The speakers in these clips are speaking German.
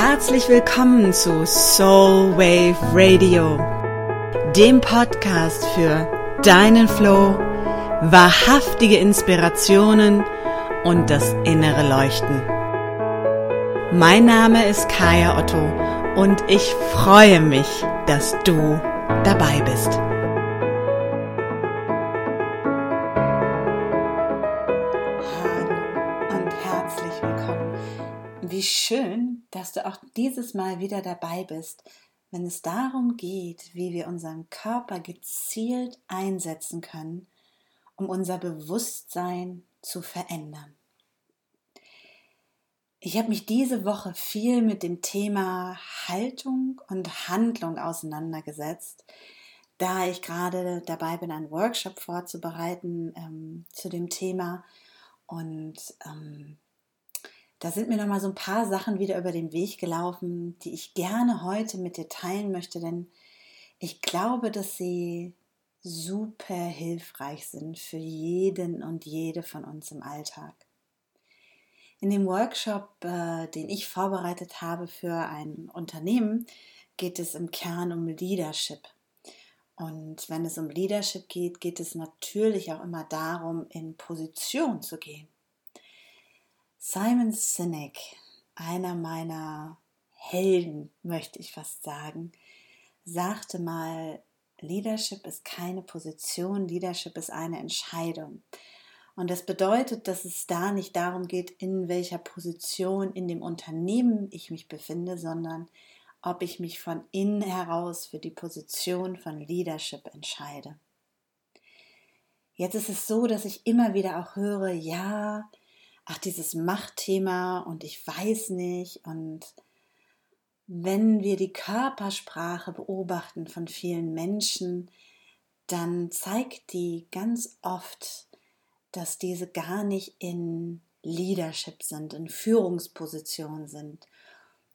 Herzlich willkommen zu Soul Wave Radio, dem Podcast für deinen Flow, wahrhaftige Inspirationen und das innere Leuchten. Mein Name ist Kaya Otto und ich freue mich, dass du dabei bist. Wie schön, dass du auch dieses Mal wieder dabei bist, wenn es darum geht, wie wir unseren Körper gezielt einsetzen können, um unser Bewusstsein zu verändern. Ich habe mich diese Woche viel mit dem Thema Haltung und Handlung auseinandergesetzt, da ich gerade dabei bin, einen Workshop vorzubereiten ähm, zu dem Thema und ähm, da sind mir noch mal so ein paar Sachen wieder über den Weg gelaufen, die ich gerne heute mit dir teilen möchte, denn ich glaube, dass sie super hilfreich sind für jeden und jede von uns im Alltag. In dem Workshop, äh, den ich vorbereitet habe für ein Unternehmen, geht es im Kern um Leadership. Und wenn es um Leadership geht, geht es natürlich auch immer darum, in Position zu gehen. Simon Sinek, einer meiner Helden, möchte ich fast sagen, sagte mal, Leadership ist keine Position, Leadership ist eine Entscheidung. Und das bedeutet, dass es da nicht darum geht, in welcher Position in dem Unternehmen ich mich befinde, sondern ob ich mich von innen heraus für die Position von Leadership entscheide. Jetzt ist es so, dass ich immer wieder auch höre, ja, ach, dieses Machtthema und ich weiß nicht. Und wenn wir die Körpersprache beobachten von vielen Menschen, dann zeigt die ganz oft, dass diese gar nicht in Leadership sind, in Führungspositionen sind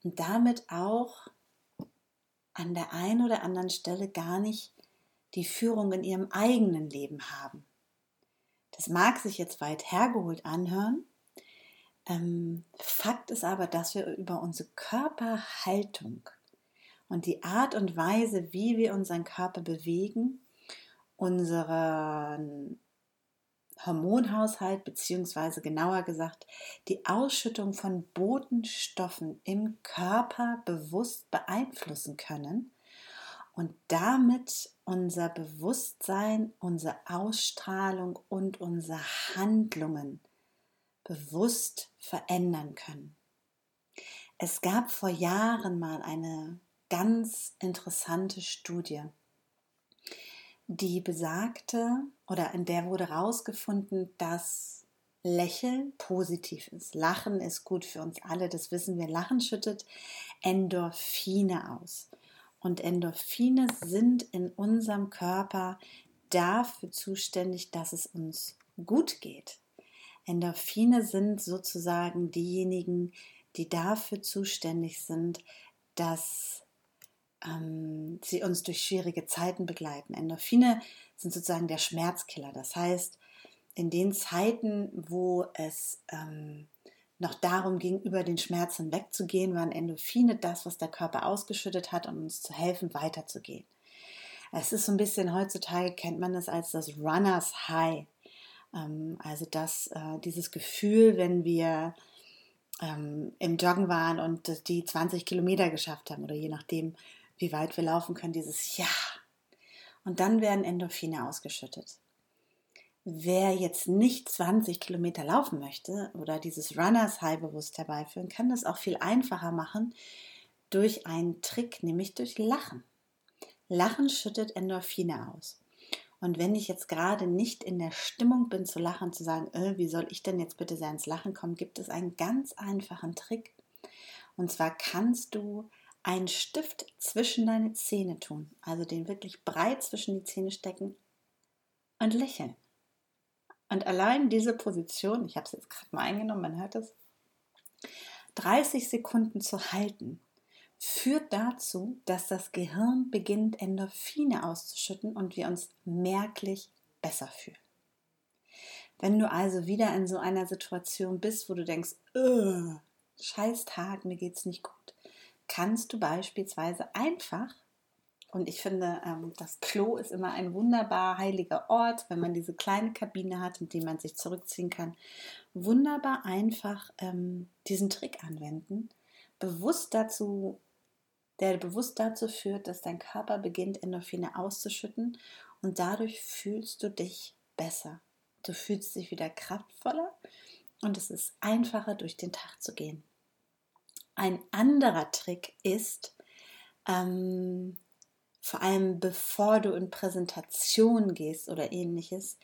und damit auch an der einen oder anderen Stelle gar nicht die Führung in ihrem eigenen Leben haben. Das mag sich jetzt weit hergeholt anhören, ähm, Fakt ist aber, dass wir über unsere Körperhaltung und die Art und Weise, wie wir unseren Körper bewegen, unseren Hormonhaushalt beziehungsweise genauer gesagt die Ausschüttung von Botenstoffen im Körper bewusst beeinflussen können und damit unser Bewusstsein, unsere Ausstrahlung und unsere Handlungen bewusst verändern können. Es gab vor Jahren mal eine ganz interessante Studie, die besagte oder in der wurde herausgefunden, dass Lächeln positiv ist. Lachen ist gut für uns alle, das wissen wir. Lachen schüttet Endorphine aus. Und Endorphine sind in unserem Körper dafür zuständig, dass es uns gut geht. Endorphine sind sozusagen diejenigen, die dafür zuständig sind, dass ähm, sie uns durch schwierige Zeiten begleiten. Endorphine sind sozusagen der Schmerzkiller. Das heißt, in den Zeiten, wo es ähm, noch darum ging, über den Schmerz hinwegzugehen, waren Endorphine das, was der Körper ausgeschüttet hat, um uns zu helfen, weiterzugehen. Es ist so ein bisschen, heutzutage kennt man es als das Runners High. Ähm, also das, äh, dieses Gefühl, wenn wir ähm, im Joggen waren und die 20 Kilometer geschafft haben oder je nachdem, wie weit wir laufen können, dieses Ja. Und dann werden Endorphine ausgeschüttet. Wer jetzt nicht 20 Kilometer laufen möchte oder dieses Runners High bewusst herbeiführen, kann das auch viel einfacher machen durch einen Trick, nämlich durch Lachen. Lachen schüttet Endorphine aus. Und wenn ich jetzt gerade nicht in der Stimmung bin zu lachen, zu sagen, äh, wie soll ich denn jetzt bitte sehr ins Lachen kommen, gibt es einen ganz einfachen Trick. Und zwar kannst du einen Stift zwischen deine Zähne tun, also den wirklich breit zwischen die Zähne stecken und lächeln. Und allein diese Position, ich habe es jetzt gerade mal eingenommen, man hört es, 30 Sekunden zu halten führt dazu, dass das Gehirn beginnt, Endorphine auszuschütten und wir uns merklich besser fühlen. Wenn du also wieder in so einer Situation bist, wo du denkst, scheiß Tag, mir geht's nicht gut, kannst du beispielsweise einfach, und ich finde, ähm, das Klo ist immer ein wunderbar heiliger Ort, wenn man diese kleine Kabine hat, in die man sich zurückziehen kann, wunderbar einfach ähm, diesen Trick anwenden, bewusst dazu, der bewusst dazu führt, dass dein Körper beginnt, Endorphine auszuschütten und dadurch fühlst du dich besser. Du fühlst dich wieder kraftvoller und es ist einfacher, durch den Tag zu gehen. Ein anderer Trick ist, ähm, vor allem bevor du in Präsentation gehst oder ähnliches,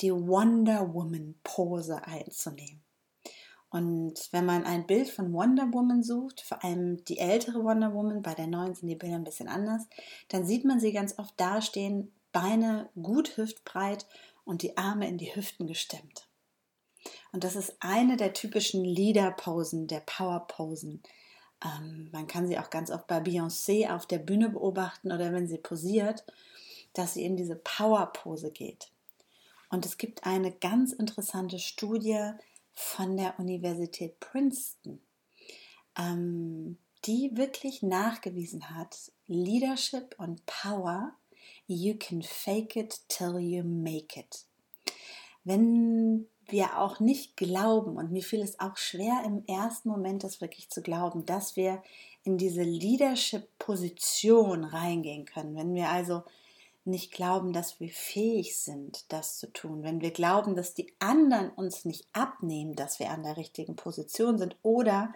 die Wonder Woman Pose einzunehmen. Und wenn man ein Bild von Wonder Woman sucht, vor allem die ältere Wonder Woman, bei der neuen sind die Bilder ein bisschen anders, dann sieht man sie ganz oft dastehen, Beine gut hüftbreit und die Arme in die Hüften gestemmt. Und das ist eine der typischen Leader-Posen, der Power-Posen. Ähm, man kann sie auch ganz oft bei Beyoncé auf der Bühne beobachten oder wenn sie posiert, dass sie in diese Power-Pose geht. Und es gibt eine ganz interessante Studie von der Universität Princeton, ähm, die wirklich nachgewiesen hat, Leadership und Power, you can fake it till you make it. Wenn wir auch nicht glauben, und mir fiel es auch schwer im ersten Moment, das wirklich zu glauben, dass wir in diese Leadership-Position reingehen können. Wenn wir also nicht glauben, dass wir fähig sind, das zu tun, wenn wir glauben, dass die anderen uns nicht abnehmen, dass wir an der richtigen Position sind oder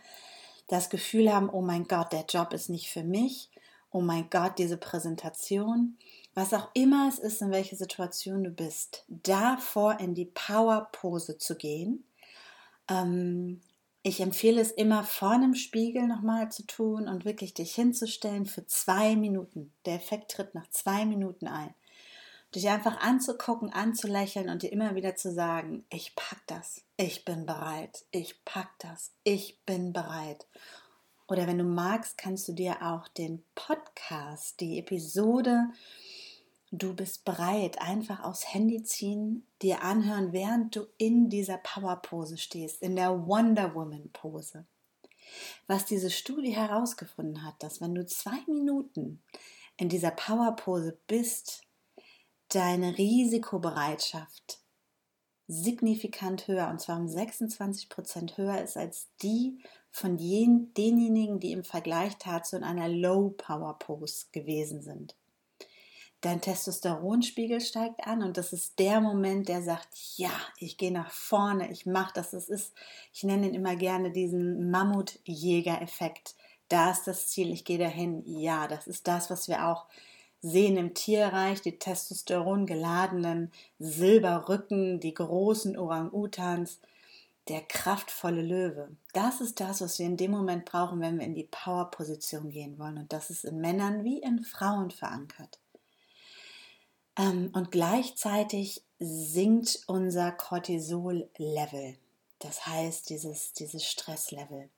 das Gefühl haben, oh mein Gott, der Job ist nicht für mich, oh mein Gott, diese Präsentation, was auch immer es ist, in welcher Situation du bist, davor in die Power-Pose zu gehen. Ähm, ich empfehle es immer vorne im Spiegel nochmal zu tun und wirklich dich hinzustellen für zwei Minuten. Der Effekt tritt nach zwei Minuten ein. Dich einfach anzugucken, anzulächeln und dir immer wieder zu sagen, ich pack das, ich bin bereit, ich pack das, ich bin bereit. Oder wenn du magst, kannst du dir auch den Podcast, die Episode Du bist bereit, einfach aufs Handy ziehen, dir anhören, während du in dieser Power-Pose stehst, in der Wonder Woman-Pose. Was diese Studie herausgefunden hat, dass wenn du zwei Minuten in dieser Power-Pose bist, deine Risikobereitschaft signifikant höher, und zwar um 26 Prozent höher ist als die von jen, denjenigen, die im Vergleich dazu in einer Low-Power-Pose gewesen sind dein Testosteronspiegel steigt an und das ist der Moment, der sagt, ja, ich gehe nach vorne, ich mache das. Das ist, ich nenne ihn immer gerne diesen Mammutjäger-Effekt. Da ist das Ziel, ich gehe dahin. Ja, das ist das, was wir auch sehen im Tierreich, die Testosteron geladenen Silberrücken, die großen Orang-Utans, der kraftvolle Löwe. Das ist das, was wir in dem Moment brauchen, wenn wir in die Power-Position gehen wollen. Und das ist in Männern wie in Frauen verankert. Ähm, und gleichzeitig sinkt unser Cortisol-Level. Das heißt, dieses, dieses Stresslevel.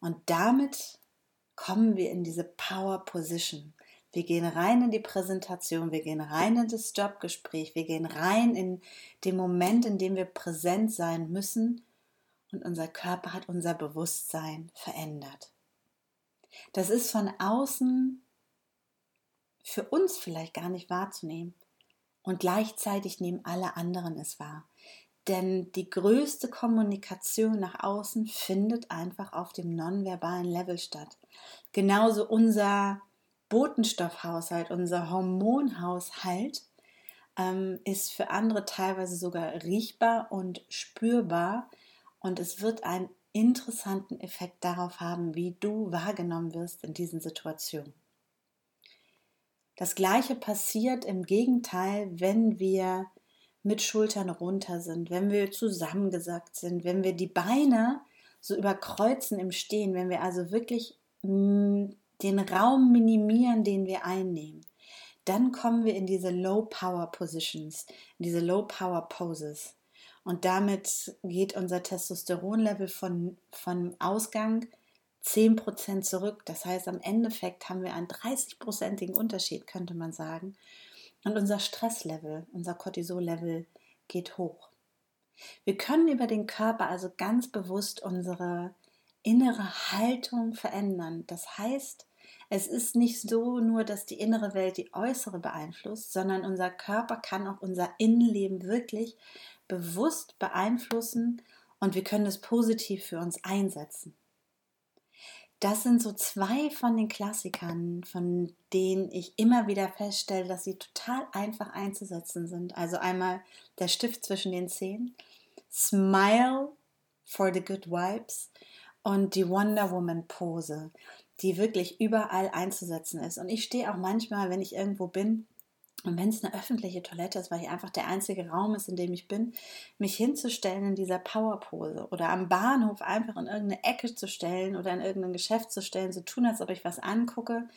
Und damit kommen wir in diese Power Position. Wir gehen rein in die Präsentation, wir gehen rein in das Jobgespräch, wir gehen rein in den Moment, in dem wir präsent sein müssen und unser Körper hat unser Bewusstsein verändert. Das ist von außen für uns vielleicht gar nicht wahrzunehmen. Und gleichzeitig nehmen alle anderen es wahr. Denn die größte Kommunikation nach außen findet einfach auf dem nonverbalen Level statt. Genauso unser Botenstoffhaushalt, unser Hormonhaushalt ähm, ist für andere teilweise sogar riechbar und spürbar. Und es wird einen interessanten Effekt darauf haben, wie du wahrgenommen wirst in diesen Situationen. Das gleiche passiert im Gegenteil, wenn wir mit Schultern runter sind, wenn wir zusammengesackt sind, wenn wir die Beine so überkreuzen im Stehen, wenn wir also wirklich mm, den Raum minimieren, den wir einnehmen, dann kommen wir in diese Low Power Positions, in diese Low Power Poses. Und damit geht unser Testosteronlevel von, von Ausgang 10% zurück. Das heißt, am Endeffekt haben wir einen 30-prozentigen Unterschied, könnte man sagen. Und unser Stresslevel, unser Cortisol-Level geht hoch. Wir können über den Körper also ganz bewusst unsere innere Haltung verändern. Das heißt, es ist nicht so nur, dass die innere Welt die äußere beeinflusst, sondern unser Körper kann auch unser Innenleben wirklich bewusst beeinflussen und wir können es positiv für uns einsetzen. Das sind so zwei von den Klassikern, von denen ich immer wieder feststelle, dass sie total einfach einzusetzen sind. Also einmal der Stift zwischen den Zähnen, Smile for the Good Vibes und die Wonder Woman Pose, die wirklich überall einzusetzen ist. Und ich stehe auch manchmal, wenn ich irgendwo bin, und wenn es eine öffentliche Toilette ist, weil hier einfach der einzige Raum ist, in dem ich bin, mich hinzustellen in dieser Powerpose oder am Bahnhof einfach in irgendeine Ecke zu stellen oder in irgendein Geschäft zu stellen, so tun, als ob ich was angucke,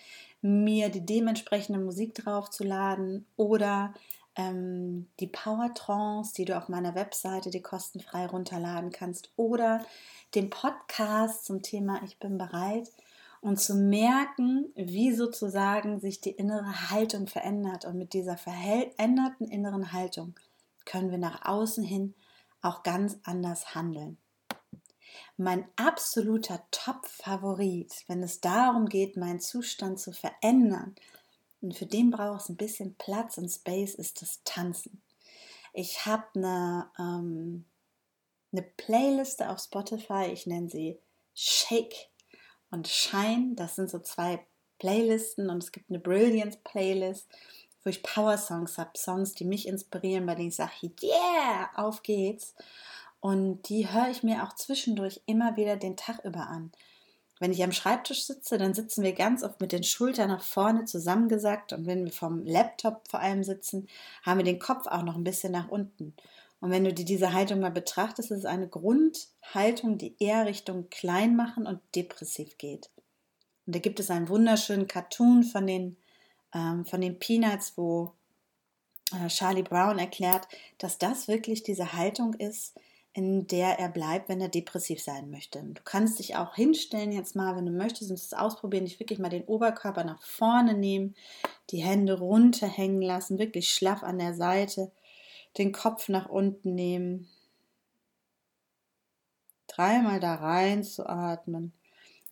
mir die dementsprechende Musik draufzuladen oder ähm, die Power Trance, die du auf meiner Webseite die kostenfrei runterladen kannst oder den Podcast zum Thema Ich bin bereit und zu merken, wie sozusagen sich die innere Haltung verändert. Und mit dieser veränderten inneren Haltung können wir nach außen hin auch ganz anders handeln. Mein absoluter Top-Favorit, wenn es darum geht, meinen Zustand zu verändern, und für den braucht es ein bisschen Platz und Space, ist das Tanzen. Ich habe eine, ähm, eine Playliste auf Spotify, ich nenne sie Shake und Shine. Das sind so zwei Playlisten und es gibt eine Brilliance Playlist, wo ich Power Songs habe, Songs, die mich inspirieren, bei denen ich sage, yeah, auf geht's. Und die höre ich mir auch zwischendurch immer wieder den Tag über an. Wenn ich am Schreibtisch sitze, dann sitzen wir ganz oft mit den Schultern nach vorne zusammengesackt und wenn wir vom Laptop vor allem sitzen, haben wir den Kopf auch noch ein bisschen nach unten. Und wenn du dir diese Haltung mal betrachtest, ist es eine Grundhaltung, die eher Richtung Kleinmachen und depressiv geht. Und da gibt es einen wunderschönen Cartoon von den, ähm, von den Peanuts, wo äh, Charlie Brown erklärt, dass das wirklich diese Haltung ist, in der er bleibt, wenn er depressiv sein möchte. Du kannst dich auch hinstellen jetzt mal, wenn du möchtest, und es ausprobieren, dich wirklich mal den Oberkörper nach vorne nehmen, die Hände runterhängen lassen, wirklich schlaff an der Seite den Kopf nach unten nehmen. Dreimal da rein zu atmen.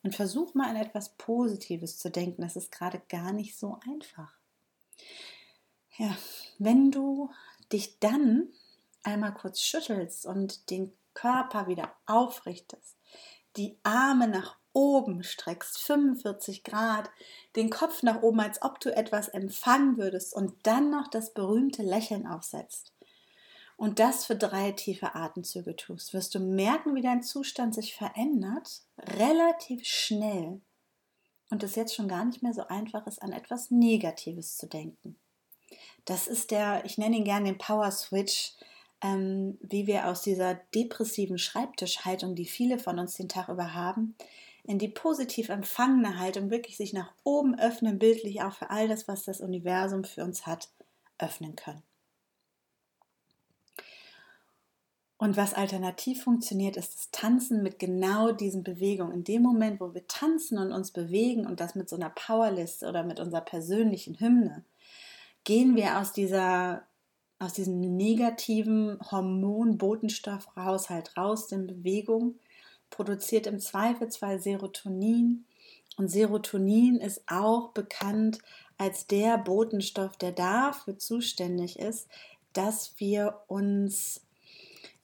Und versuch mal an etwas Positives zu denken. Das ist gerade gar nicht so einfach. Ja, wenn du dich dann einmal kurz schüttelst und den Körper wieder aufrichtest, die Arme nach oben streckst, 45 Grad, den Kopf nach oben, als ob du etwas empfangen würdest und dann noch das berühmte Lächeln aufsetzt, und das für drei tiefe Atemzüge tust, wirst du merken, wie dein Zustand sich verändert, relativ schnell. Und es jetzt schon gar nicht mehr so einfach ist, an etwas Negatives zu denken. Das ist der, ich nenne ihn gerne den Power Switch, ähm, wie wir aus dieser depressiven Schreibtischhaltung, die viele von uns den Tag über haben, in die positiv empfangene Haltung wirklich sich nach oben öffnen, bildlich auch für all das, was das Universum für uns hat, öffnen können. Und was alternativ funktioniert, ist das Tanzen mit genau diesen Bewegungen. In dem Moment, wo wir tanzen und uns bewegen und das mit so einer Powerliste oder mit unserer persönlichen Hymne, gehen wir aus dieser aus diesem negativen Hormon-Botenstoffhaushalt raus, denn Bewegung produziert im Zweifelsfall Serotonin. Und Serotonin ist auch bekannt als der Botenstoff, der dafür zuständig ist, dass wir uns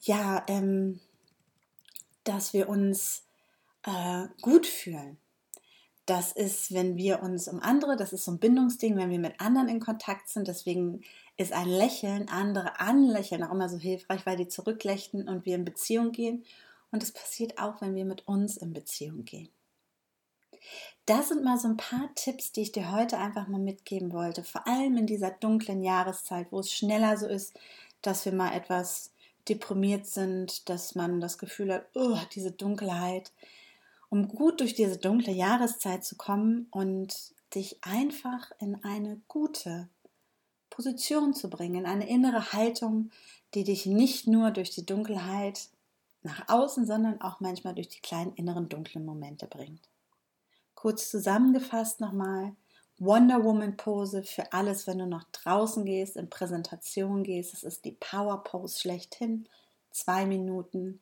ja, ähm, dass wir uns äh, gut fühlen. Das ist, wenn wir uns um andere, das ist so ein Bindungsding, wenn wir mit anderen in Kontakt sind. Deswegen ist ein Lächeln, andere anlächeln auch immer so hilfreich, weil die zurücklächeln und wir in Beziehung gehen. Und es passiert auch, wenn wir mit uns in Beziehung gehen. Das sind mal so ein paar Tipps, die ich dir heute einfach mal mitgeben wollte. Vor allem in dieser dunklen Jahreszeit, wo es schneller so ist, dass wir mal etwas deprimiert sind, dass man das Gefühl hat, oh, diese Dunkelheit, um gut durch diese dunkle Jahreszeit zu kommen und dich einfach in eine gute Position zu bringen, in eine innere Haltung, die dich nicht nur durch die Dunkelheit nach außen, sondern auch manchmal durch die kleinen inneren dunklen Momente bringt. Kurz zusammengefasst nochmal, Wonder Woman Pose für alles, wenn du nach draußen gehst, in Präsentation gehst. Es ist die Power Pose schlechthin, zwei Minuten.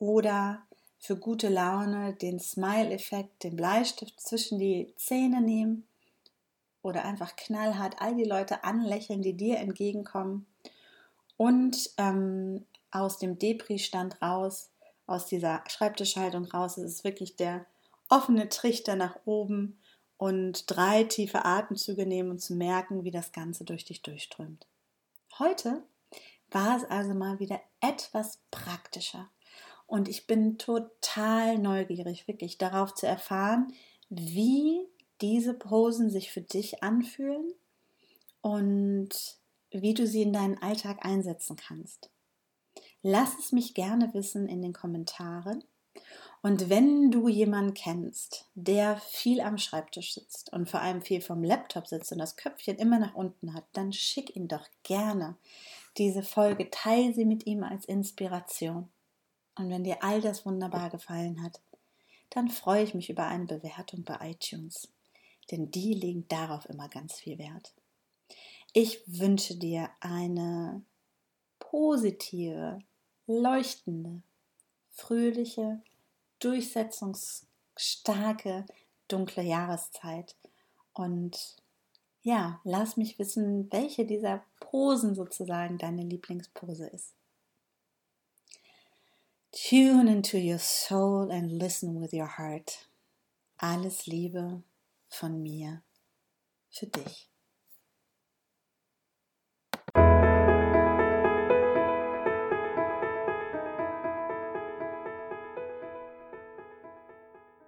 Oder für gute Laune den Smile-Effekt, den Bleistift zwischen die Zähne nehmen oder einfach knallhart all die Leute anlächeln, die dir entgegenkommen und ähm, aus dem Depri-Stand raus, aus dieser Schreibtischhaltung raus, es ist wirklich der offene Trichter nach oben und drei tiefe Atemzüge nehmen und zu merken, wie das Ganze durch dich durchströmt. Heute war es also mal wieder etwas praktischer. Und ich bin total neugierig, wirklich darauf zu erfahren, wie diese Posen sich für dich anfühlen und wie du sie in deinen Alltag einsetzen kannst. Lass es mich gerne wissen in den Kommentaren. Und wenn du jemanden kennst, der viel am Schreibtisch sitzt und vor allem viel vom Laptop sitzt und das Köpfchen immer nach unten hat, dann schick ihn doch gerne diese Folge, teile sie mit ihm als Inspiration. Und wenn dir all das wunderbar gefallen hat, dann freue ich mich über eine Bewertung bei iTunes, denn die legen darauf immer ganz viel Wert. Ich wünsche dir eine positive, leuchtende, fröhliche, durchsetzungsstarke, dunkle Jahreszeit. Und ja, lass mich wissen, welche dieser Posen sozusagen deine Lieblingspose ist. Tune into your soul and listen with your heart. Alles Liebe von mir für dich.